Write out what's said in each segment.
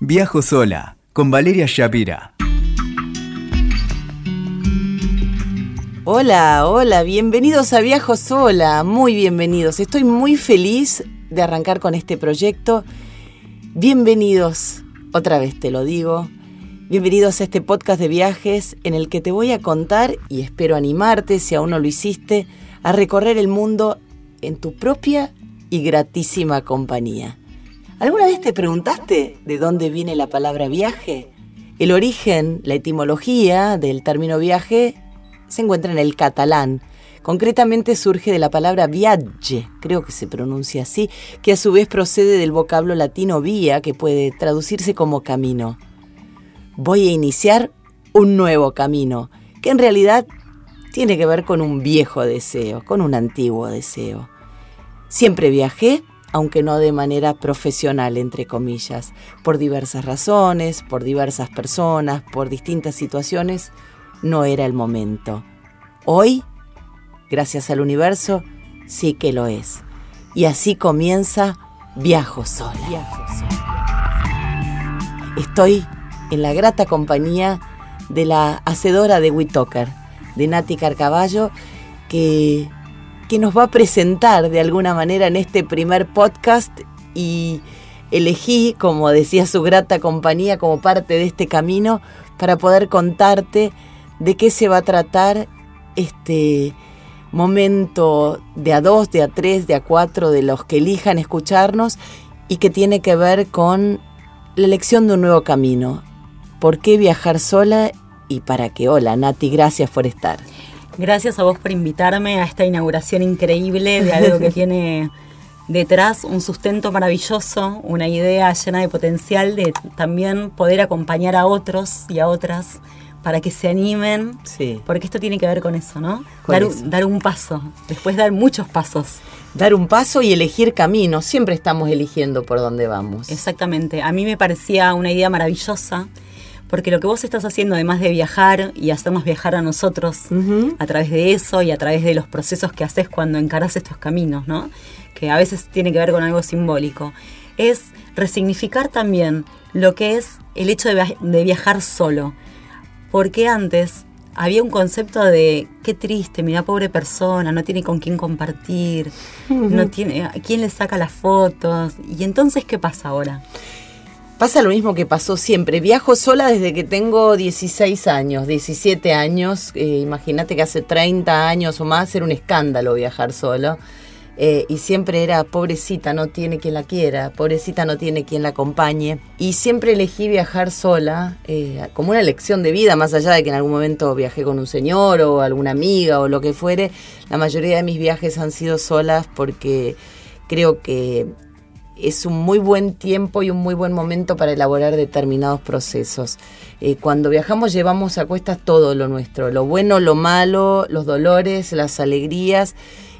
Viajo sola con Valeria Shapira. Hola, hola, bienvenidos a Viajo sola, muy bienvenidos. Estoy muy feliz de arrancar con este proyecto. Bienvenidos, otra vez te lo digo, bienvenidos a este podcast de viajes en el que te voy a contar y espero animarte, si aún no lo hiciste, a recorrer el mundo en tu propia y gratísima compañía. ¿Alguna vez te preguntaste de dónde viene la palabra viaje? El origen, la etimología del término viaje se encuentra en el catalán. Concretamente surge de la palabra viaje, creo que se pronuncia así, que a su vez procede del vocablo latino vía, que puede traducirse como camino. Voy a iniciar un nuevo camino, que en realidad tiene que ver con un viejo deseo, con un antiguo deseo. Siempre viajé, aunque no de manera profesional, entre comillas, por diversas razones, por diversas personas, por distintas situaciones, no era el momento. Hoy, gracias al universo, sí que lo es. Y así comienza Viajo sola. Estoy en la grata compañía de la hacedora de Witoker, de Nati Carcaballo, que que nos va a presentar de alguna manera en este primer podcast y elegí, como decía su grata compañía, como parte de este camino para poder contarte de qué se va a tratar este momento de a dos, de a tres, de a cuatro, de los que elijan escucharnos y que tiene que ver con la elección de un nuevo camino. ¿Por qué viajar sola y para qué? Hola, Nati, gracias por estar. Gracias a vos por invitarme a esta inauguración increíble de algo que tiene detrás un sustento maravilloso, una idea llena de potencial de también poder acompañar a otros y a otras para que se animen, sí. porque esto tiene que ver con eso, ¿no? Dar, dar, un paso, después dar muchos pasos. Dar un paso y elegir camino, siempre estamos eligiendo por dónde vamos. Exactamente, a mí me parecía una idea maravillosa porque lo que vos estás haciendo, además de viajar y hacernos viajar a nosotros a través de eso y a través de los procesos que haces cuando encarás estos caminos, ¿no? que a veces tiene que ver con algo simbólico, es resignificar también lo que es el hecho de, viajar solo. Porque antes había un concepto de qué triste, mira pobre persona, no tiene con quién compartir, no tiene quién le saca las fotos. Y entonces, ¿qué pasa ahora? Pasa lo mismo que pasó siempre. Viajo sola desde que tengo 16 años, 17 años. Eh, imagínate que hace 30 años o más era un escándalo viajar solo. Eh, y siempre era pobrecita, no tiene quien la quiera, pobrecita no tiene quien la acompañe. Y siempre elegí viajar sola eh, como una elección de vida, más allá de que en algún momento viajé con un señor o alguna amiga o lo que fuere. La mayoría de mis viajes han sido solas porque creo que es un muy buen tiempo y un muy buen momento para elaborar determinados procesos. Eh, cuando viajamos llevamos a cuestas todo lo nuestro, lo bueno, lo malo, los dolores, las alegrías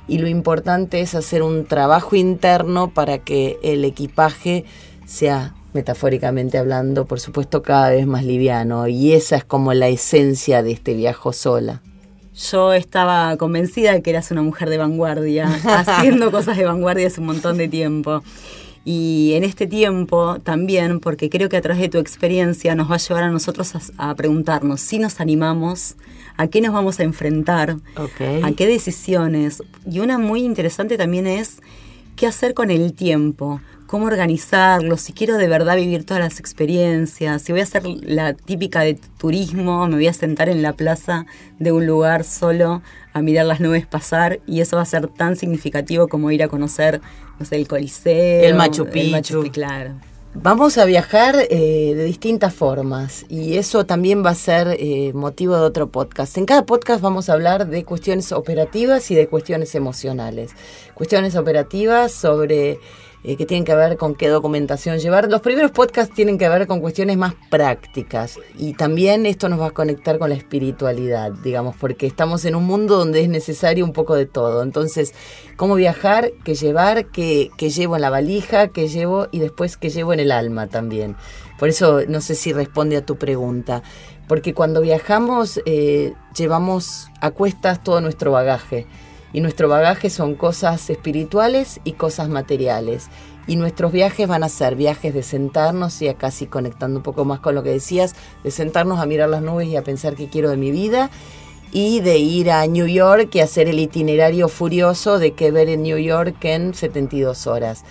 y lo importante es hacer un trabajo interno para que el equipaje sea metafóricamente hablando, por supuesto, cada vez más liviano. Y esa es como la esencia de este viaje sola. Yo estaba convencida de que eras una mujer de vanguardia, haciendo cosas de vanguardia hace un montón de tiempo. Y en este tiempo también, porque creo que a través de tu experiencia nos va a llevar a nosotros a, preguntarnos si nos animamos, a qué nos vamos a enfrentar, a qué decisiones. Y una muy interesante también es qué hacer con el tiempo, cómo organizarlo, si quiero de verdad vivir todas las experiencias, si voy a hacer la típica de turismo, me voy a sentar en la plaza de un lugar solo a mirar las nubes pasar y eso va a ser tan significativo como ir a conocer, no sé, el Coliseo. El Machu Picchu. claro. Vamos a viajar eh, de distintas formas y eso también va a ser eh, motivo de otro podcast. En cada podcast vamos a hablar de cuestiones operativas y de cuestiones emocionales. Cuestiones operativas sobre eh, que tienen que ver con qué documentación llevar. Los primeros podcasts tienen que ver con cuestiones más prácticas y también esto nos va a conectar con la espiritualidad, digamos, porque estamos en un mundo donde es necesario un poco de todo. Entonces, cómo viajar, qué llevar, qué, llevo en la valija, qué llevo y después qué llevo en el alma también. Por eso no sé si responde a tu pregunta porque cuando viajamos eh, llevamos a cuestas todo nuestro bagaje y nuestro bagaje son cosas espirituales y cosas materiales. y nuestros viajes van a ser viajes de sentarnos, y casi conectando un poco más con lo que decías, de sentarnos a mirar las nubes y a pensar qué quiero de mi vida y de ir a New York y hacer el itinerario furioso de qué ver en New York en 72 horas.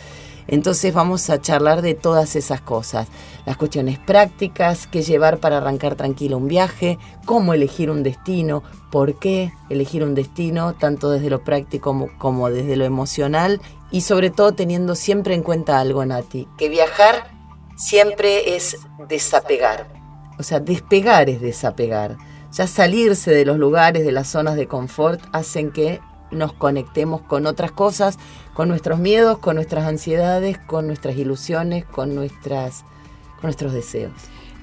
Entonces vamos a charlar de todas esas cosas, las cuestiones prácticas, qué llevar para arrancar tranquilo un viaje, cómo elegir un destino, por qué elegir un destino, tanto desde lo práctico como, desde lo emocional y sobre todo teniendo siempre en cuenta algo, Nati, que viajar siempre es desapegar. O sea, despegar es desapegar. Ya salirse de los lugares, de las zonas de confort, hacen que nos conectemos con otras cosas, con nuestros miedos, con nuestras ansiedades, con nuestras ilusiones, con, nuestras, con nuestros deseos.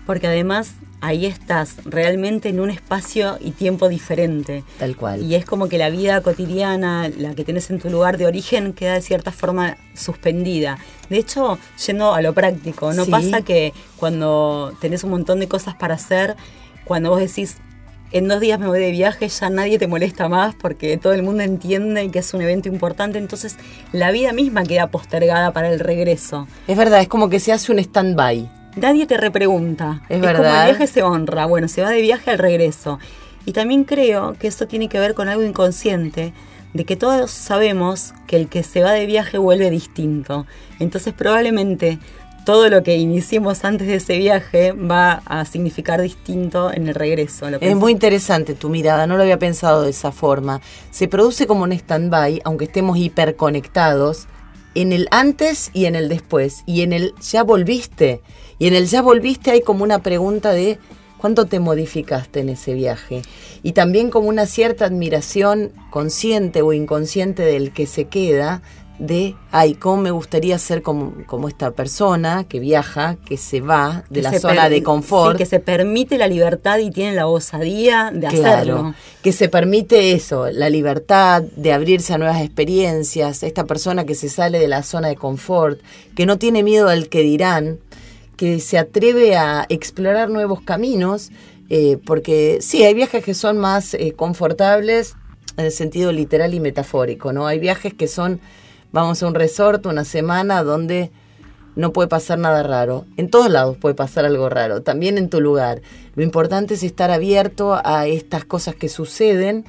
Porque además ahí estás realmente en un espacio y tiempo diferente. Tal cual. Y es como que la vida cotidiana, la que tienes en tu lugar de origen, queda de cierta forma suspendida. De hecho, yendo a lo práctico, ¿no pasa que cuando tenés un montón de cosas para hacer, cuando vos decís, en dos días me voy de viaje, ya nadie te molesta más porque todo el mundo entiende que es un evento importante, entonces la vida misma queda postergada para el regreso. Es verdad, es como que se hace un stand-by. Nadie te repregunta. Es, verdad. Como el viaje se honra, bueno, se va de viaje al regreso. Y también creo que eso tiene que ver con algo inconsciente, de que todos sabemos que el que se va de viaje vuelve distinto. Entonces probablemente todo lo que iniciemos antes de ese viaje va a significar distinto en el regreso. es muy interesante tu mirada, no lo había pensado de esa forma. Se produce como un stand-by, aunque estemos hiperconectados, en el antes y en el después. Y en el ya volviste. Y en el ya volviste hay como una pregunta de cuánto te modificaste en ese viaje. Y también como una cierta admiración consciente o inconsciente del que se queda de, ay, cómo me gustaría ser como, como esta persona que viaja, que se va de la zona de confort. que se permite la libertad y tiene la osadía de hacerlo. Que se permite eso, la libertad de abrirse a nuevas experiencias, esta persona que se sale de la zona de confort, que no tiene miedo al que dirán, que se atreve a explorar nuevos caminos, eh, porque sí, hay viajes que son más eh, confortables en el sentido literal y metafórico, ¿no? Hay viajes que son Vamos a un resort una semana donde no puede pasar nada raro. En todos lados puede pasar algo raro, también en tu lugar. Lo importante es estar abierto a estas cosas que suceden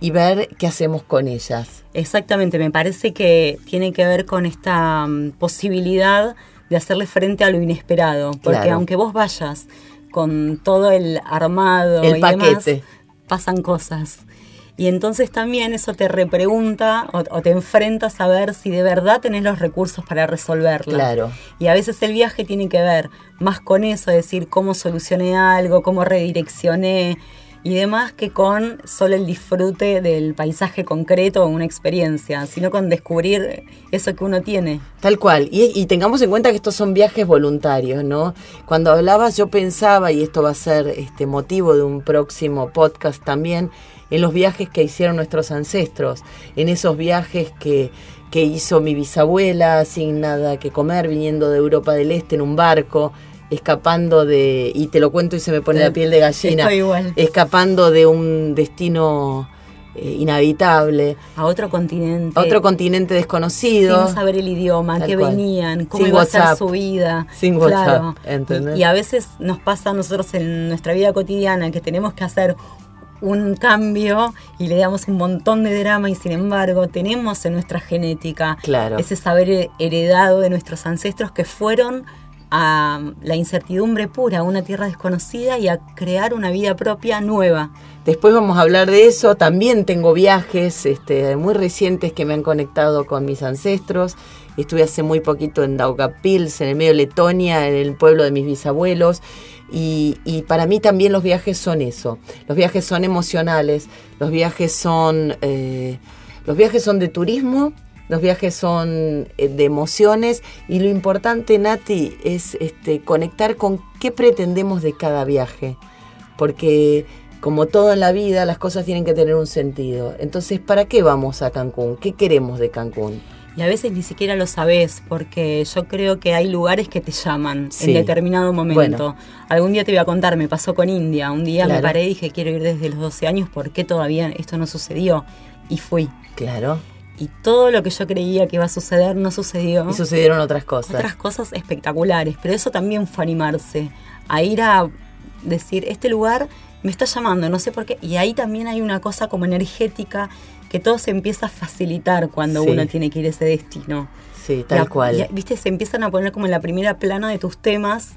y ver qué hacemos con ellas. Exactamente, me parece que tiene que ver con esta mm, posibilidad de hacerle frente a lo inesperado, porque aunque vos vayas con todo el armado el paquete. pasan cosas. Y entonces también eso te repregunta o, te enfrentas a ver si de verdad tenés los recursos para resolverlo. Claro. Y a veces el viaje tiene que ver más con eso, decir cómo solucioné algo, cómo redireccioné y demás que con solo el disfrute del paisaje concreto o una experiencia, sino con descubrir eso que uno tiene. Tal cual, y, y, tengamos en cuenta que estos son viajes voluntarios, ¿no? Cuando hablabas yo pensaba, y esto va a ser este motivo de un próximo podcast también, en los viajes que hicieron nuestros ancestros, en esos viajes que, que hizo mi bisabuela sin nada que comer, viniendo de Europa del Este en un barco, escapando de, y te lo cuento y se me pone la piel de gallina, escapando de un destino eh, inhabitable. A otro continente. A otro continente desconocido. Sin saber el idioma, que venían, cómo iba a ser su vida. Sin claro. Y, y, a veces nos pasa a nosotros en nuestra vida cotidiana que tenemos que hacer un cambio y le damos un montón de drama y sin embargo tenemos en nuestra genética ese saber heredado de nuestros ancestros que fueron a la incertidumbre pura, a una tierra desconocida y a crear una vida propia nueva. Después vamos a hablar de eso. También tengo viajes este, muy recientes que me han conectado con mis ancestros. Estuve hace muy poquito en Daugavpils, en el medio de Letonia, en el pueblo de mis bisabuelos. Y, para mí también los viajes son eso. Los viajes son emocionales, los viajes son, eh, los viajes son de turismo, los viajes son eh, de emociones y lo importante, Nati, es este, conectar con qué pretendemos de cada viaje. Porque como todo en la vida, las cosas tienen que tener un sentido. Entonces, ¿para qué vamos a Cancún? ¿Qué queremos de Cancún? y a veces ni siquiera lo sabes, porque yo creo que hay lugares que te llaman en determinado momento. Algún día te voy a contar, me pasó con India. Un día me paré y dije, quiero ir desde los 12 años, ¿por qué todavía esto no sucedió? Y fui. Claro. y todo lo que yo creía que iba a suceder no sucedió. Y sucedieron otras cosas. Otras cosas espectaculares, pero eso también fue animarse, a ir a decir, este lugar me está llamando, no sé por qué. Y ahí también hay una cosa como energética que todo se empieza a facilitar cuando Sí. uno tiene que ir a ese destino. Sí, tal La- cual. y, Viste, se empiezan a poner como en la primera plana de tus temas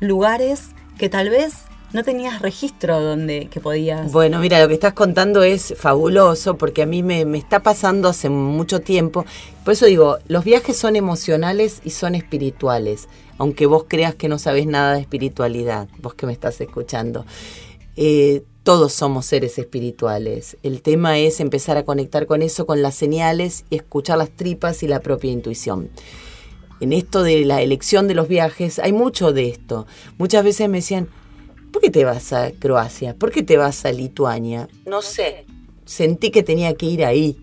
lugares que tal vez no tenías registro donde que podías. Bueno, mira, lo que estás contando es fabuloso porque a mí me, me está pasando hace mucho tiempo. Por eso digo, los viajes son emocionales y son espirituales, aunque vos creas que no sabes nada de espiritualidad, vos que me estás escuchando. Eh, todos somos seres espirituales. El tema es empezar a conectar con eso, con las señales y escuchar las tripas y la propia intuición en esto de la elección de los viajes, hay mucho de esto. Muchas veces me decían, ¿por qué te vas a Croacia? ¿Por qué te vas a Lituania? No sé, sentí que tenía que ir ahí.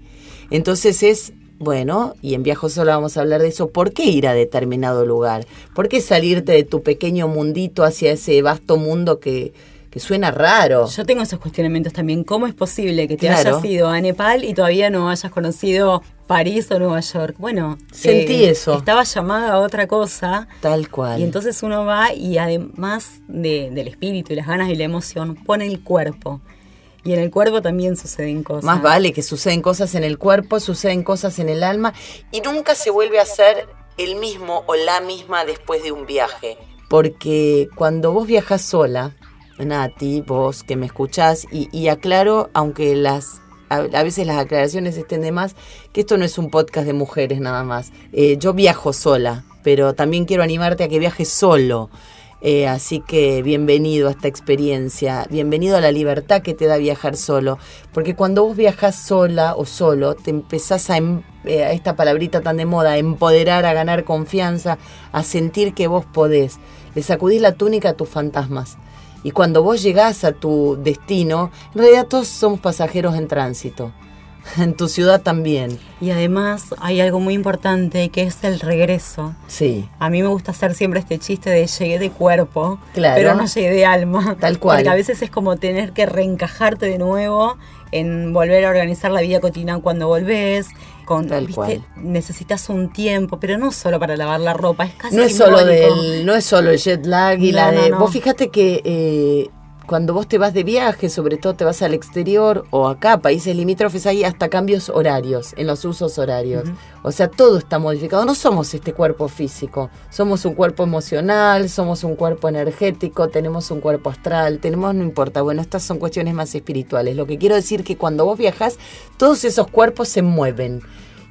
Entonces es, bueno, y en Viajo Sola vamos a hablar de eso, ¿por qué ir a determinado lugar? ¿Por qué salirte de tu pequeño mundito hacia ese vasto mundo que, que suena raro? Yo tengo esos cuestionamientos también. ¿Cómo es posible que te Claro. hayas ido a Nepal y todavía no hayas conocido París o Nueva York? Bueno, eh, Sentí eso. Estaba llamada a otra cosa. Tal cual. Y entonces uno va y además de- del espíritu y las ganas y la emoción, pone el cuerpo. Y en el cuerpo también suceden cosas. Más vale que suceden cosas en el cuerpo, suceden cosas en el alma y nunca se vuelve a ser el mismo o la misma después de un viaje. Porque cuando vos viajas sola, Nati, vos que me escuchás, y, aclaro, aunque las a, a veces las aclaraciones estén de más, que esto no es un podcast de mujeres nada más. Eh, yo viajo sola, pero también quiero animarte a que viajes solo. Eh, así que bienvenido a esta experiencia, bienvenido a la libertad que te da viajar solo, porque cuando vos viajas sola o solo, te empezás a, em- eh, a esta palabrita tan de moda, a empoderar, a ganar confianza, a sentir que vos podés. Le sacudís la túnica a tus fantasmas. Y cuando vos llegás a tu destino, en realidad todos somos pasajeros en tránsito. En tu ciudad también. Y además hay algo muy importante que es el regreso. Sí. A mí me gusta hacer siempre este chiste de llegué de cuerpo, Claro. pero no llegué de alma. Tal cual. Porque a veces es como tener que reencajarte de nuevo en volver a organizar la vida cotidiana cuando volvés. Con, Tal ¿viste? cual. Necesitas un tiempo, pero no solo para lavar la ropa, es casi No es solo del, no es solo el jet lag y No, la no, de. no. Vos fíjate que eh, cuando vos te vas de viaje, sobre todo te vas al exterior o acá, países limítrofes, hay hasta cambios horarios, en los usos horarios. O sea, todo está modificado. No somos este cuerpo físico, somos un cuerpo emocional, somos un cuerpo energético, tenemos un cuerpo astral, tenemos, no importa. Bueno, estas son cuestiones más espirituales. Lo que quiero decir que cuando vos viajás, todos esos cuerpos se mueven.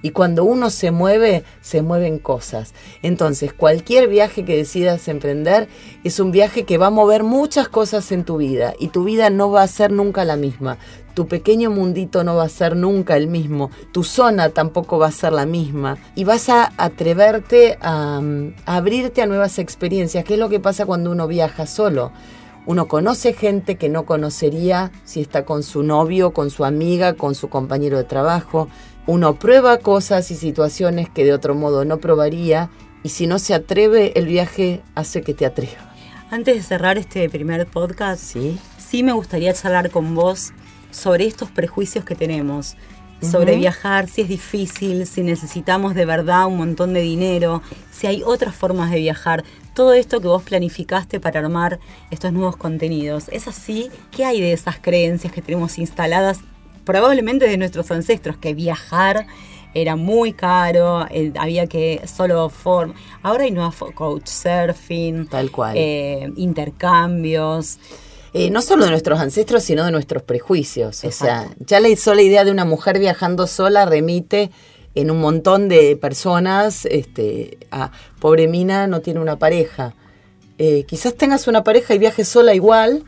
Y cuando uno se mueve, se mueven cosas. Entonces, cualquier viaje que decidas emprender es un viaje que va a mover muchas cosas en tu vida y tu vida no va a ser nunca la misma. Tu pequeño mundito no va a ser nunca el mismo, tu zona tampoco va a ser la misma y vas a atreverte a, mm, abrirte a nuevas experiencias, que es lo que pasa cuando uno viaja solo. Uno conoce gente que no conocería si está con su novio, con su amiga, con su compañero de trabajo. Uno prueba cosas y situaciones que de otro modo no probaría y si no se atreve, el viaje hace que te atrevas. Antes de cerrar este primer podcast, ¿Sí? sí me gustaría charlar con vos sobre estos prejuicios que tenemos. Sobre viajar, si es difícil, si necesitamos de verdad un montón de dinero, si hay otras formas de viajar. Todo esto que vos planificaste para armar estos nuevos contenidos. ¿Es así? ¿Qué hay de esas creencias que tenemos instaladas probablemente de nuestros ancestros? Que viajar era muy caro, eh, había que solo form. Ahora hay nuevas fo- coach surfing, Tal cual. eh, intercambios. Eh, no solo de nuestros ancestros, sino de nuestros prejuicios. O sea, ya la sola idea de una mujer viajando sola remite en un montón de personas este, a pobre mina no tiene una pareja. Quizás tengas una pareja y viajes sola igual,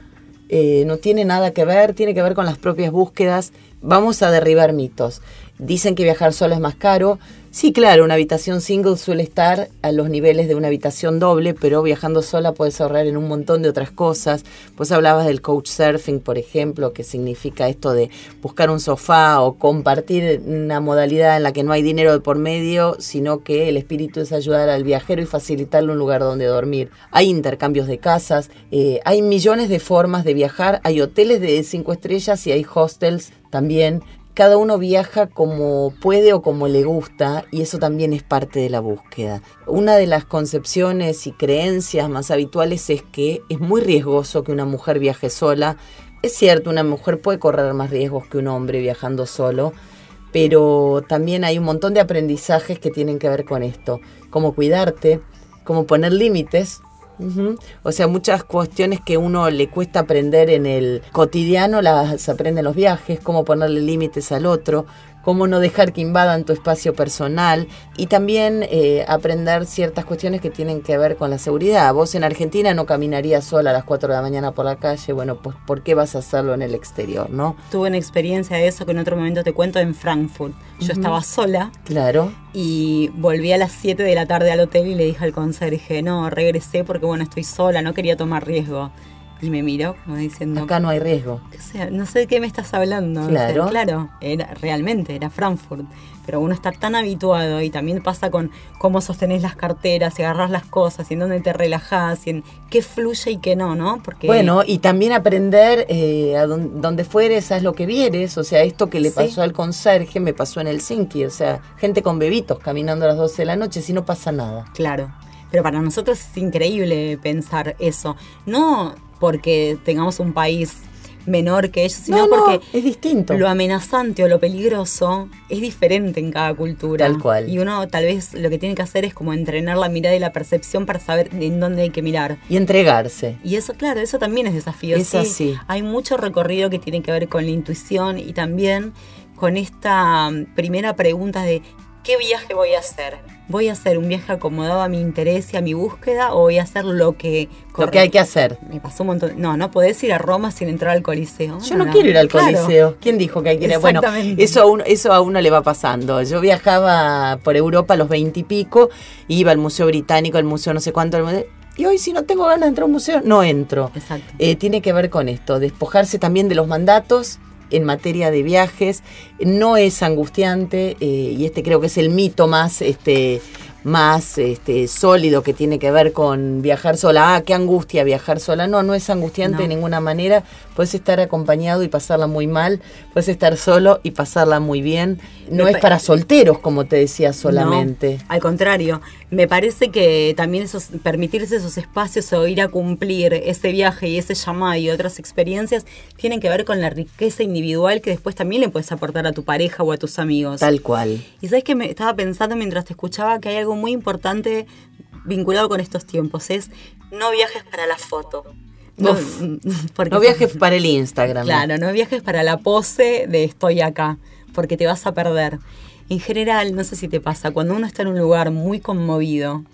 eh, no tiene nada que ver, tiene que ver con las propias búsquedas. Vamos a derribar mitos. Dicen que viajar sola es más caro. Sí, claro, una habitación single suele estar a los niveles de una habitación doble, pero viajando sola puedes ahorrar en un montón de otras cosas. Vos hablabas del couchsurfing, por ejemplo, que significa esto de buscar un sofá o compartir una modalidad en la que no hay dinero de por medio, sino que el espíritu es ayudar al viajero y facilitarle un lugar donde dormir. Hay intercambios de casas, eh, hay millones de formas de viajar, hay hoteles de cinco estrellas y hay hostels también cada uno viaja como puede o como le gusta y eso también es parte de la búsqueda. Una de las concepciones y creencias más habituales es que es muy riesgoso que una mujer viaje sola. Es cierto, una mujer puede correr más riesgos que un hombre viajando solo, pero también hay un montón de aprendizajes que tienen que ver con esto, cómo cuidarte, cómo poner límites Ujú. O sea, muchas cuestiones que uno le cuesta aprender en el cotidiano las aprende en los viajes, cómo ponerle límites al otro, cómo no dejar que invadan tu espacio personal y también eh, aprender ciertas cuestiones que tienen que ver con la seguridad. Vos en Argentina no caminarías sola a las 4 de la mañana por la calle, bueno, pues ¿por qué vas a hacerlo en el exterior, no? Tuve una experiencia de eso que en otro momento te cuento en Frankfurt. Yo estaba sola Claro. y volví a las 7 de la tarde al hotel y le dije al conserje, no, regresé porque bueno, estoy sola, no quería tomar riesgo. Y me miró como diciendo, Acá no hay riesgo. "¿Qué sea, no sé de qué me estás hablando. O sea, Claro. claro, era, realmente era Frankfurt. Pero uno está tan habituado y también pasa con cómo sostenés las carteras y agarrás las cosas y en dónde te relajás y en qué fluye y qué no, ¿no? Porque Bueno, y también aprender eh, a don- donde fueres, haz lo que vieres. O sea, esto que le Sí. pasó al conserje me pasó en Helsinki. O sea, gente con bebitos caminando a las 12 de la noche, si no pasa nada. Claro, pero para nosotros es increíble pensar eso. No porque tengamos un país menor que ellos, sino No, no, porque es distinto. lo amenazante o lo peligroso es diferente en cada cultura. Tal cual. Y uno tal vez lo que tiene que hacer es como entrenar la mirada y la percepción para saber en dónde hay que mirar. Y entregarse. Y eso, claro, eso también es desafío. Es sí. así. Hay mucho recorrido que tiene que ver con la intuición y también con esta mm, primera pregunta de ¿qué viaje voy a hacer? ¿Voy a hacer un viaje acomodado a mi interés y a mi búsqueda o voy a hacer lo que Lo que hay que hacer. Me pasó un montón. No, no podés ir a Roma sin entrar al Coliseo. Yo no, quiero ir al Claro. Coliseo. ¿Quién dijo que hay que ir? Bueno, eso a, uno, eso a uno le va pasando. Yo viajaba por Europa a los veintipico, iba al Museo Británico, al Museo no sé cuánto. y hoy si no tengo ganas de entrar a un museo, no entro. Exacto. Eh, tiene que ver con esto, despojarse también de los mandatos en materia de viajes. No es angustiante eh, y este creo que es el mito más... Este, más este, sólido que tiene que ver con viajar sola. Ah, qué angustia viajar sola. No, no es angustiante No. de ninguna manera. Puedes estar acompañado y pasarla muy mal. Puedes estar solo y pasarla muy bien. No Me es pa- para solteros, como te decía solamente. No, al contrario, me parece que también esos, permitirse esos espacios o ir a cumplir ese viaje y ese llamado y otras experiencias tienen que ver con la riqueza individual que después también le puedes aportar a tu pareja o a tus amigos. Tal cual. Y sabes que me estaba pensando mientras te escuchaba que hay algo muy importante vinculado con estos tiempos, es no viajes para la foto. No, Uf. No viajes para el Instagram. Claro, no viajes para la pose de estoy acá, porque te vas a perder. En general, no sé si te pasa, cuando uno está en un lugar muy conmovido,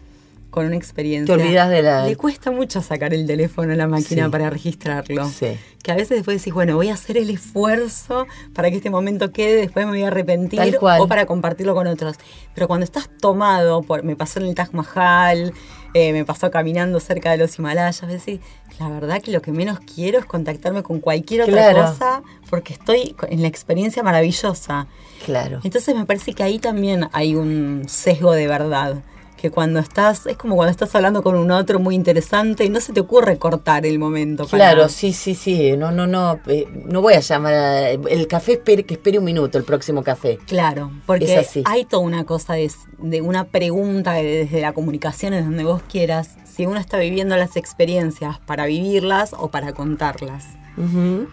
con una experiencia, Te olvidas de la- Le cuesta mucho sacar el teléfono a la máquina Sí. para registrarlo. Sí. Que a veces después decís, bueno, voy a hacer el esfuerzo para que este momento quede, después me voy a arrepentir Tal cual. o para compartirlo con otros. Pero cuando estás tomado, por, me pasó en el Taj Mahal, eh, me pasó caminando cerca de los Himalayas, decís, la verdad que lo que menos quiero es contactarme con cualquier otra Claro. cosa porque estoy en la experiencia maravillosa. Claro. Entonces me parece que ahí también hay un sesgo de verdad. Que cuando estás, es como cuando estás hablando con un otro muy interesante y no se te ocurre cortar el momento. para- Claro, sí, sí, sí. No, no, no. eh, no voy a llamar a- El café espere, que espere un minuto, el próximo café. Claro, porque Es así. hay toda una cosa de, de una pregunta de- desde la comunicación, desde donde vos quieras, si uno está viviendo las experiencias para vivirlas o para contarlas.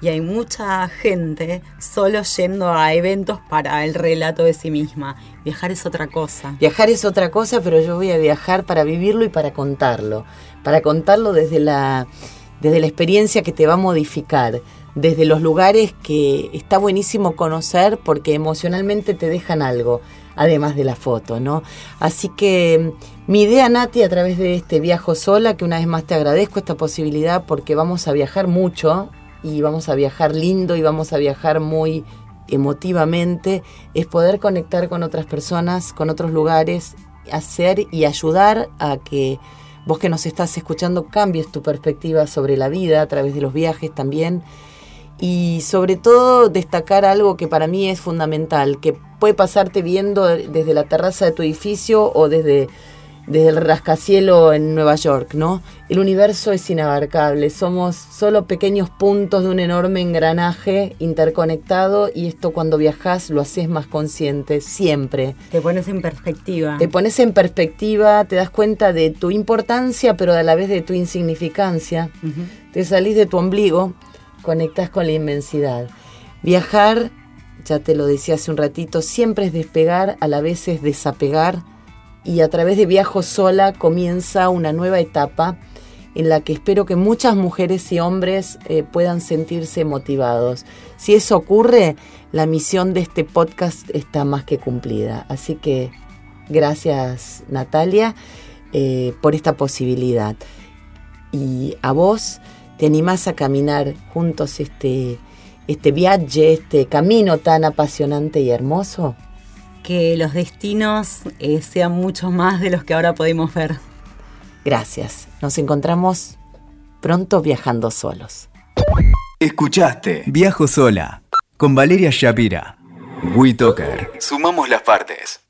Y hay mucha gente solo yendo a eventos para el relato de sí misma. Viajar es otra cosa. Viajar es otra cosa, pero yo voy a viajar para vivirlo y para contarlo. Para contarlo desde la, desde la experiencia que te va a modificar, desde los lugares que está buenísimo conocer porque emocionalmente te dejan algo, además de la foto, ¿no? Así que mm, mi idea, Nati, a través de este viajo sola, que una vez más te agradezco esta posibilidad porque vamos a viajar mucho y vamos a viajar lindo y vamos a viajar muy emotivamente, es poder conectar con otras personas, con otros lugares, hacer y ayudar a que vos que nos estás escuchando cambies tu perspectiva sobre la vida a través de los viajes también. Y sobre todo destacar algo que para mí es fundamental, que puede pasarte viendo desde la terraza de tu edificio o desde desde el rascacielo en Nueva York, ¿no? El universo es inabarcable, somos solo pequeños puntos de un enorme engranaje interconectado y esto cuando viajas lo haces más consciente, siempre. Te pones en perspectiva. Te pones en perspectiva, te das cuenta de tu importancia, pero a la vez de tu insignificancia. Te salís de tu ombligo, conectas con la inmensidad. Viajar, ya te lo decía hace un ratito, siempre es despegar, a la vez es desapegar y a través de Viajo Sola comienza una nueva etapa en la que espero que muchas mujeres y hombres eh, puedan sentirse motivados. Si eso ocurre, la misión de este podcast está más que cumplida. Así que gracias Natalia eh, por esta posibilidad. Y a vos te animás a caminar juntos este, este viaje, este camino tan apasionante y hermoso que los destinos eh, sean mucho más de los que ahora podemos ver. Gracias. Nos encontramos pronto viajando solos. Escuchaste Viajo sola con Valeria Shapira. WeToker. Sumamos las partes.